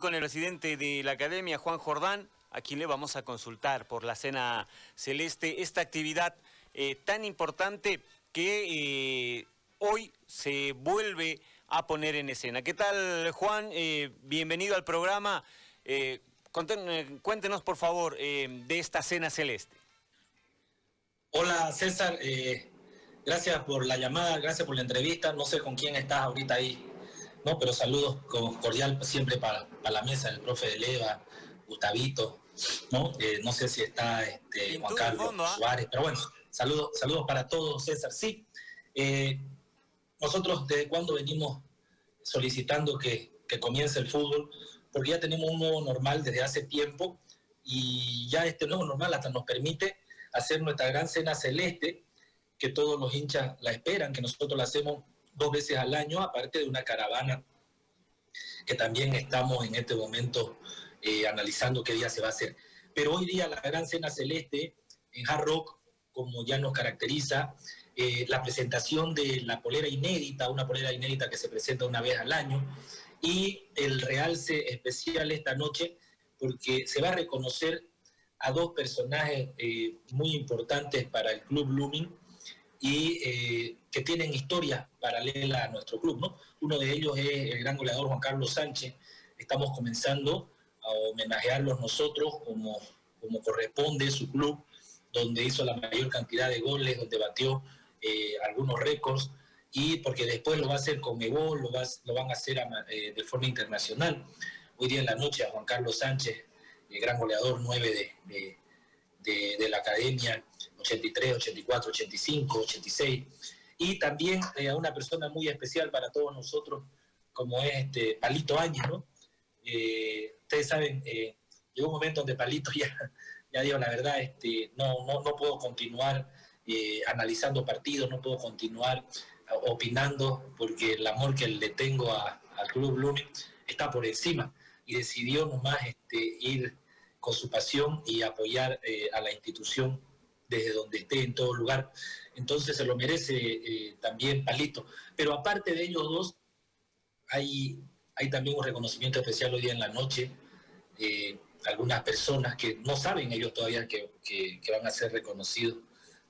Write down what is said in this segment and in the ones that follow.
con el presidente de la academia, Juan Jordán, a quien le vamos a consultar por la cena celeste, esta actividad eh, tan importante que eh, hoy se vuelve a poner en escena. ¿Qué tal, Juan? Eh, bienvenido al programa. cuéntenos, por favor, de esta cena celeste. Hola, César. gracias por la llamada, gracias por la entrevista. No sé con quién estás ahorita ahí no, pero saludos cordial siempre para, la mesa, el profe de Leva, Gustavito, ¿no? Eh, no sé si está este, Juan Carlos ¿ah? Suárez, pero bueno, saludos, saludos para todos, César. Sí, eh, nosotros desde cuando venimos solicitando que, comience el fútbol, porque ya tenemos un nuevo normal desde hace tiempo y ya este nuevo normal hasta nos permite hacer nuestra gran cena celeste, que todos los hinchas la esperan, que nosotros la hacemos dos veces al año, aparte de una caravana que también estamos en este momento eh, analizando qué día se va a hacer. Pero hoy día la gran cena celeste en Hard Rock, como ya nos caracteriza, eh, la presentación de la polera inédita, una polera inédita que se presenta una vez al año, y el realce especial esta noche, porque se va a reconocer a dos personajes eh, muy importantes para el Club Blooming, y eh, que tienen historia paralela a nuestro club. ¿no? Uno de ellos es el gran goleador Juan Carlos Sánchez. Estamos comenzando a homenajearlos nosotros como, como corresponde su club, donde hizo la mayor cantidad de goles, donde batió eh, algunos récords, y porque después lo va a hacer con Evo, lo, lo van a hacer eh, de forma internacional. Hoy día en la noche a Juan Carlos Sánchez, el gran goleador 9 de, de, de la academia, 83, 84, 85, 86. Y también eh, a una persona muy especial para todos nosotros, como es este Palito Áñez, ¿no? Eh, ustedes saben, eh, llegó un momento donde Palito ya, ya digo la verdad, este, no, no, no puedo continuar analizando partidos, no puedo continuar opinando, porque el amor que le tengo al Club Blooming está por encima y decidió nomás este, ir con su pasión y apoyar a la institución desde donde esté, en todo lugar. Entonces se lo merece eh, también Palito. Pero aparte de ellos dos, hay, hay también un reconocimiento especial hoy día en la noche. Eh, algunas personas que no saben ellos todavía que, van a ser reconocidos,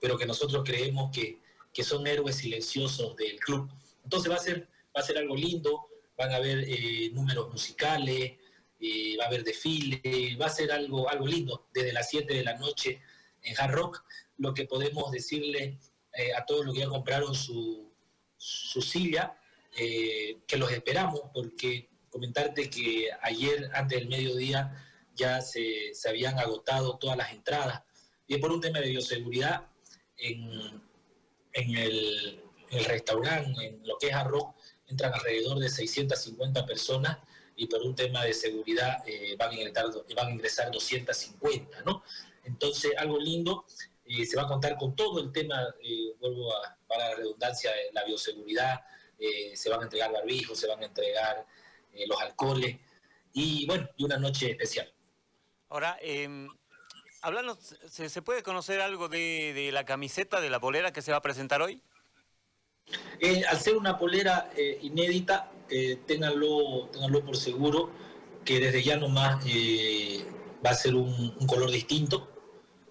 pero que nosotros creemos que, son héroes silenciosos del club. Entonces va a ser, va a ser algo lindo, van a haber eh, números musicales, va a haber desfile, va a ser algo, algo lindo desde las 7 de la noche en Hard Rock, lo que podemos decirle eh, a todos los que ya compraron su, silla, eh, que los esperamos, porque comentarte que ayer, antes del mediodía, ya se, habían agotado todas las entradas. Y es por un tema de bioseguridad, en, el, restaurante, en lo que es Hard Rock, entran alrededor de 650 personas y por un tema de seguridad eh, van, a ingresar, van a ingresar 250, ¿no? Entonces, algo lindo, eh, se va a contar con todo el tema, eh, vuelvo a, para la redundancia, de la bioseguridad, eh, se van a entregar barbijos, se van a entregar los alcoholes y bueno, y una noche especial. Ahora, eh, ¿se, puede conocer algo de, la camiseta, de la polera que se va a presentar hoy? al ser una polera inédita, ténganlo, ténganlo por seguro que desde ya nomás va a ser un, color distinto,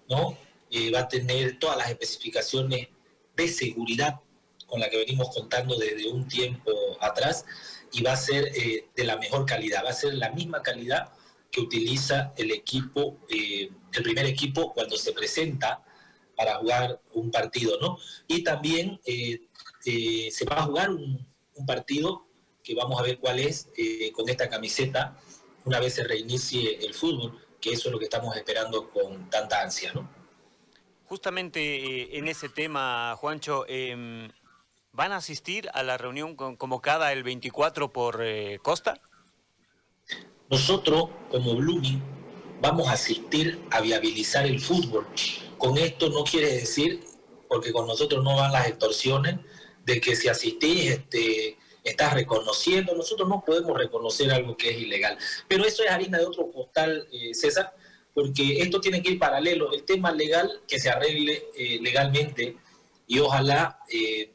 ¿no? Eh, va a tener todas las especificaciones de seguridad con la que venimos contando desde un tiempo atrás y va a ser eh, de la mejor calidad, va a ser la misma calidad que utiliza el equipo, eh, el primer equipo cuando se presenta para jugar un partido, ¿no? Y también se va a jugar un, un, partido que vamos a ver cuál es con esta camiseta una vez se reinicie el fútbol que eso es lo que estamos esperando con tanta ansia, ¿no? Justamente eh, en ese tema, Juancho, em, ¿van a asistir a la reunión convocada el 24 por eh, Costa? Nosotros, como Blooming, vamos a asistir a viabilizar el fútbol. Con esto no quiere decir, porque con nosotros no van las extorsiones, de que si asistís este, estás reconociendo. Nosotros no podemos reconocer algo que es ilegal. Pero eso es harina de otro costal, eh, César, porque esto tiene que ir paralelo. El tema legal, que se arregle eh, legalmente y ojalá eh,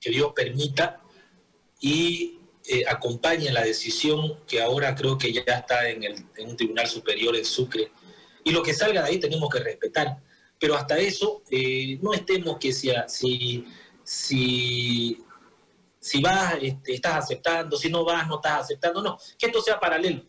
que Dios permita y acompañe la decisión que ahora creo que ya está en, el, en, un tribunal superior en Sucre. Y lo que salga de ahí tenemos que respetar. Pero hasta eso, no estemos que si, si, si, si vas, este, estás aceptando, si no vas, no estás aceptando. No, que esto sea paralelo.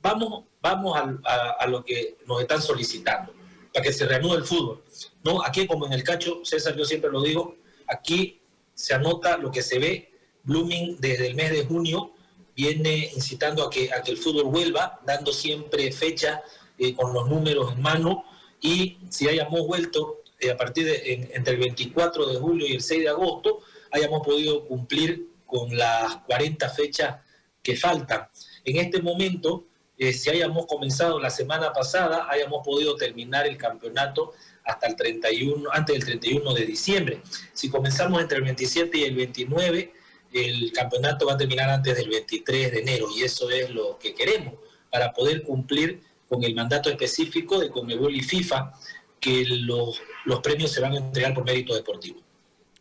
Vamos, vamos a, lo que nos están solicitando, para que se reanude el fútbol. ¿no? Aquí, como en el cacho, César, yo siempre lo digo, aquí se anota lo que se ve. Blooming desde el mes de junio viene incitando a que, a que el fútbol vuelva, dando siempre fecha eh, con los números en mano. Y si hayamos vuelto eh, a partir de entre el 24 de julio y el 6 de agosto, hayamos podido cumplir con las 40 fechas que faltan. En este momento, eh, si hayamos comenzado la semana pasada, hayamos podido terminar el campeonato hasta el 31, antes del 31 de diciembre. Si comenzamos entre el 27 y el 29, el campeonato va a terminar antes del 23 de enero y eso es lo que queremos para poder cumplir con el mandato específico de Conmebol y FIFA que los, los premios se van a entregar por mérito deportivo.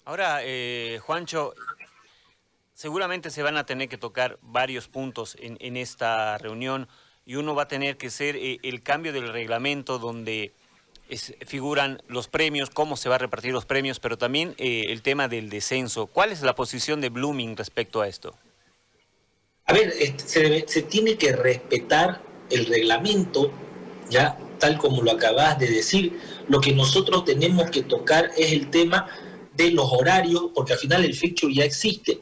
Ahora, eh, Juancho, seguramente se van a tener que tocar varios puntos en, esta reunión y uno va a tener que ser eh, el cambio del reglamento donde figuran los premios, cómo se va a repartir los premios, pero también eh, el tema del descenso. ¿Cuál es la posición de Blooming respecto a esto? A ver, se, se tiene que respetar el reglamento, ya tal como lo acabas de decir. Lo que nosotros tenemos que tocar es el tema de los horarios, porque al final el fixture ya existe.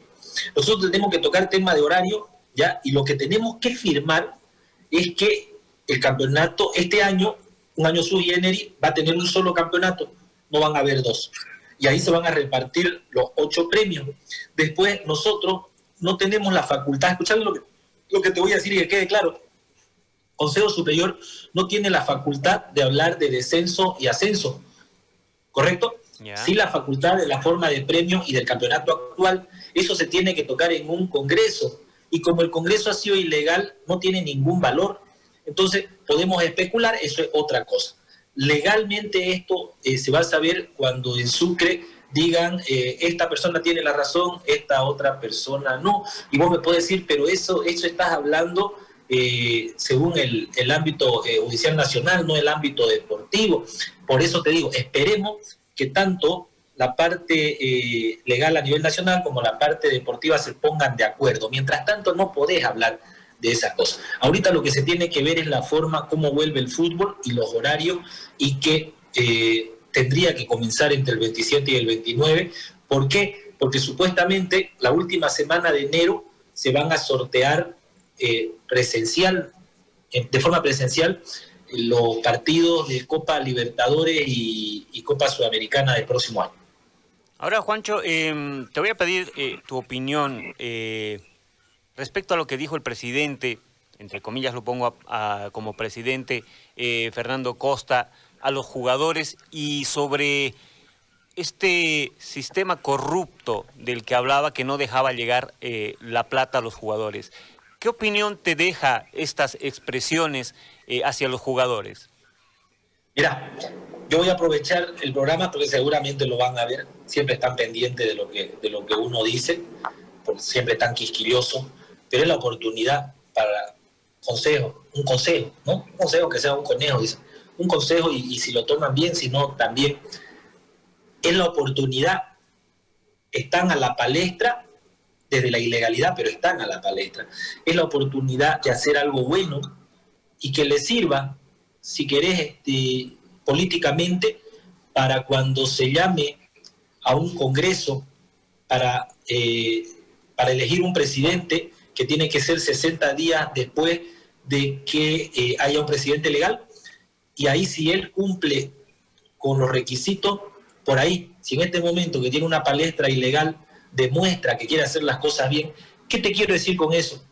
Nosotros tenemos que tocar tema de horario, ya, y lo que tenemos que firmar es que el campeonato este año un año sui generis va a tener un solo campeonato, no van a haber dos. Y ahí se van a repartir los ocho premios. Después nosotros no tenemos la facultad, escuchando lo que, lo que te voy a decir y que quede claro, Consejo Superior no tiene la facultad de hablar de descenso y ascenso, ¿correcto? Sí la facultad de la forma de premio y del campeonato actual, eso se tiene que tocar en un Congreso. Y como el Congreso ha sido ilegal, no tiene ningún valor. Entonces, podemos especular, eso es otra cosa. Legalmente esto eh, se va a saber cuando en Sucre digan, eh, esta persona tiene la razón, esta otra persona no. Y vos me puedes decir, pero eso, eso estás hablando eh, según el, el ámbito judicial nacional, no el ámbito deportivo. Por eso te digo, esperemos que tanto la parte legal a nivel nacional como la parte deportiva se pongan de acuerdo. Mientras tanto, no podés hablar de esas cosas. Ahorita lo que se tiene que ver es la forma cómo vuelve el fútbol y los horarios y que eh, tendría que comenzar entre el 27 y el 29. ¿Por qué? Porque supuestamente la última semana de enero se van a sortear eh, presencial, de forma presencial, los partidos de Copa Libertadores y, Copa Sudamericana del próximo año. Ahora, Juancho, em, te voy a pedir eh, tu opinión. Respecto a lo que dijo el presidente, entre comillas lo pongo como presidente, eh, Fernando Costa, a los jugadores y sobre este sistema corrupto del que hablaba que no dejaba llegar eh, la plata a los jugadores. ¿Qué opinión te deja estas expresiones eh, hacia los jugadores? Mira, yo voy a aprovechar el programa porque seguramente lo van a ver, siempre están pendientes de lo que, de lo que uno dice, porque siempre están quisquillosos pero es la oportunidad para consejo, un consejo, ¿no? Un consejo que sea un conejo, dice. Un consejo y, si lo toman bien, si no, también es la oportunidad. Están a la palestra desde la ilegalidad, pero están a la palestra. Es la oportunidad de hacer algo bueno y que les sirva, si querés, este, políticamente, para cuando se llame a un congreso para, eh, para elegir un presidente, que tiene que ser 60 días después de que eh, haya un presidente legal. Y ahí si él cumple con los requisitos, por ahí, si en este momento que tiene una palestra ilegal demuestra que quiere hacer las cosas bien, ¿qué te quiero decir con eso?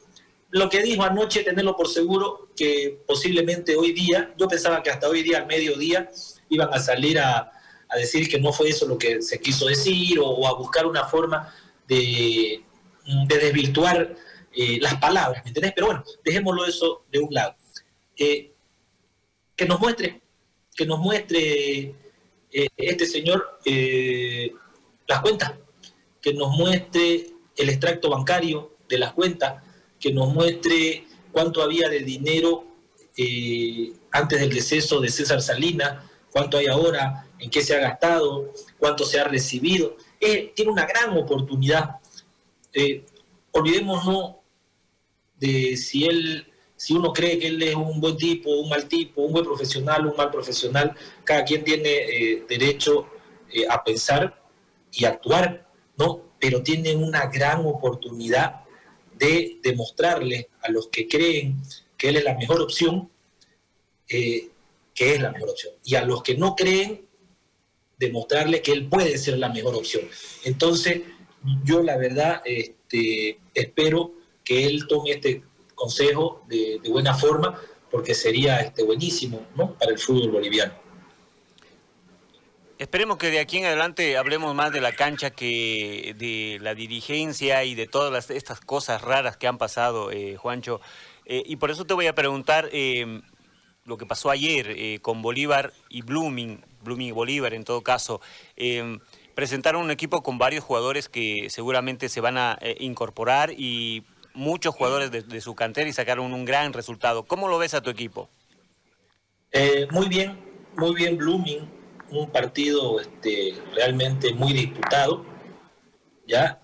Lo que dijo anoche, tenerlo por seguro, que posiblemente hoy día, yo pensaba que hasta hoy día, al mediodía, iban a salir a, decir que no fue eso lo que se quiso decir o, a buscar una forma de, de desvirtuar eh, las palabras, ¿me entendés? Pero bueno, dejémoslo eso de un lado. Eh, que nos muestre, que nos muestre eh, este señor las cuentas, que nos muestre el extracto bancario, de las cuentas, que nos muestre cuánto había de dinero eh, antes del deceso de César Salinas, cuánto hay ahora, en qué se ha gastado, cuánto se ha recibido. tiene una gran oportunidad. Eh, olvidémonos de si él, si uno cree que él es un buen tipo, un mal tipo, un buen profesional, un mal profesional, cada quien tiene eh, derecho eh, a pensar y actuar, ¿no? Pero tiene una gran oportunidad de demostrarle a los que creen que él es la mejor opción, eh, que es la mejor opción. Y a los que no creen, demostrarle que él puede ser la mejor opción. Entonces, yo la verdad este, espero que él tome este consejo de, buena forma, porque sería este, buenísimo ¿no? para el fútbol boliviano. Esperemos que de aquí en adelante hablemos más de la cancha que de la dirigencia y de todas estas cosas raras que han pasado, eh, Juancho. Eh, y por eso te voy a preguntar eh, lo que pasó ayer con Bolívar y Blooming, Blooming y Bolívar en todo caso. presentaron un equipo con varios jugadores que seguramente se van a incorporar y muchos jugadores de, su cantera y sacaron un gran resultado. ¿Cómo lo ves a tu equipo? Eh, muy bien, muy bien Blooming, un partido este, realmente muy disputado. ¿ya?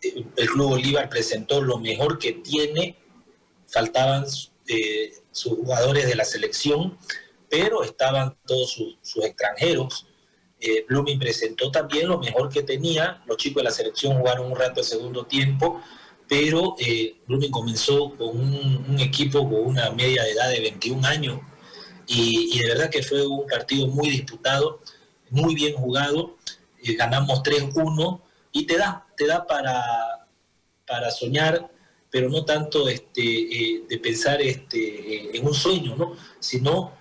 El Club Bolívar presentó lo mejor que tiene, faltaban eh, sus jugadores de la selección, pero estaban todos sus, extranjeros. Eh, Blooming presentó también lo mejor que tenía, los chicos de la selección jugaron un rato de segundo tiempo, pero eh, Blooming comenzó con un, equipo con una media de edad de 21 años y, de verdad que fue un partido muy disputado, muy bien jugado, eh, ganamos 3-1 y te da, te da para, para soñar, pero no tanto este, eh, de pensar este, en un sueño, ¿no? sino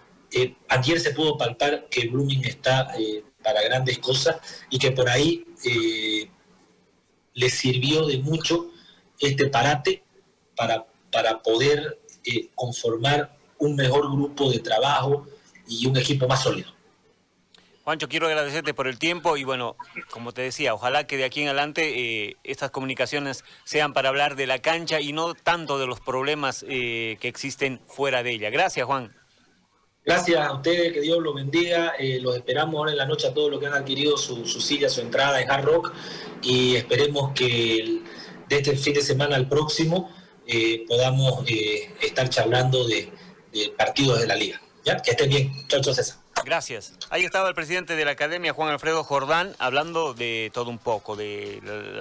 ayer se pudo palpar que Blooming está para grandes cosas y que por ahí le sirvió de mucho este parate para, para poder eh, conformar un mejor grupo de trabajo y un equipo más sólido. Juancho, quiero agradecerte por el tiempo y bueno, como te decía, ojalá que de aquí en adelante eh, estas comunicaciones sean para hablar de la cancha y no tanto de los problemas eh, que existen fuera de ella. Gracias, Juan. Gracias a ustedes, que Dios los bendiga. los esperamos ahora en la noche a todos los que han adquirido su, su silla, su entrada en Hard Rock y esperemos que... El, de este fin de semana al próximo eh, podamos eh, estar charlando de, partidos de la liga. ¿Ya? Que estén bien. Chao, César. Gracias. Ahí estaba el presidente de la academia, Juan Alfredo Jordán, hablando de todo un poco, de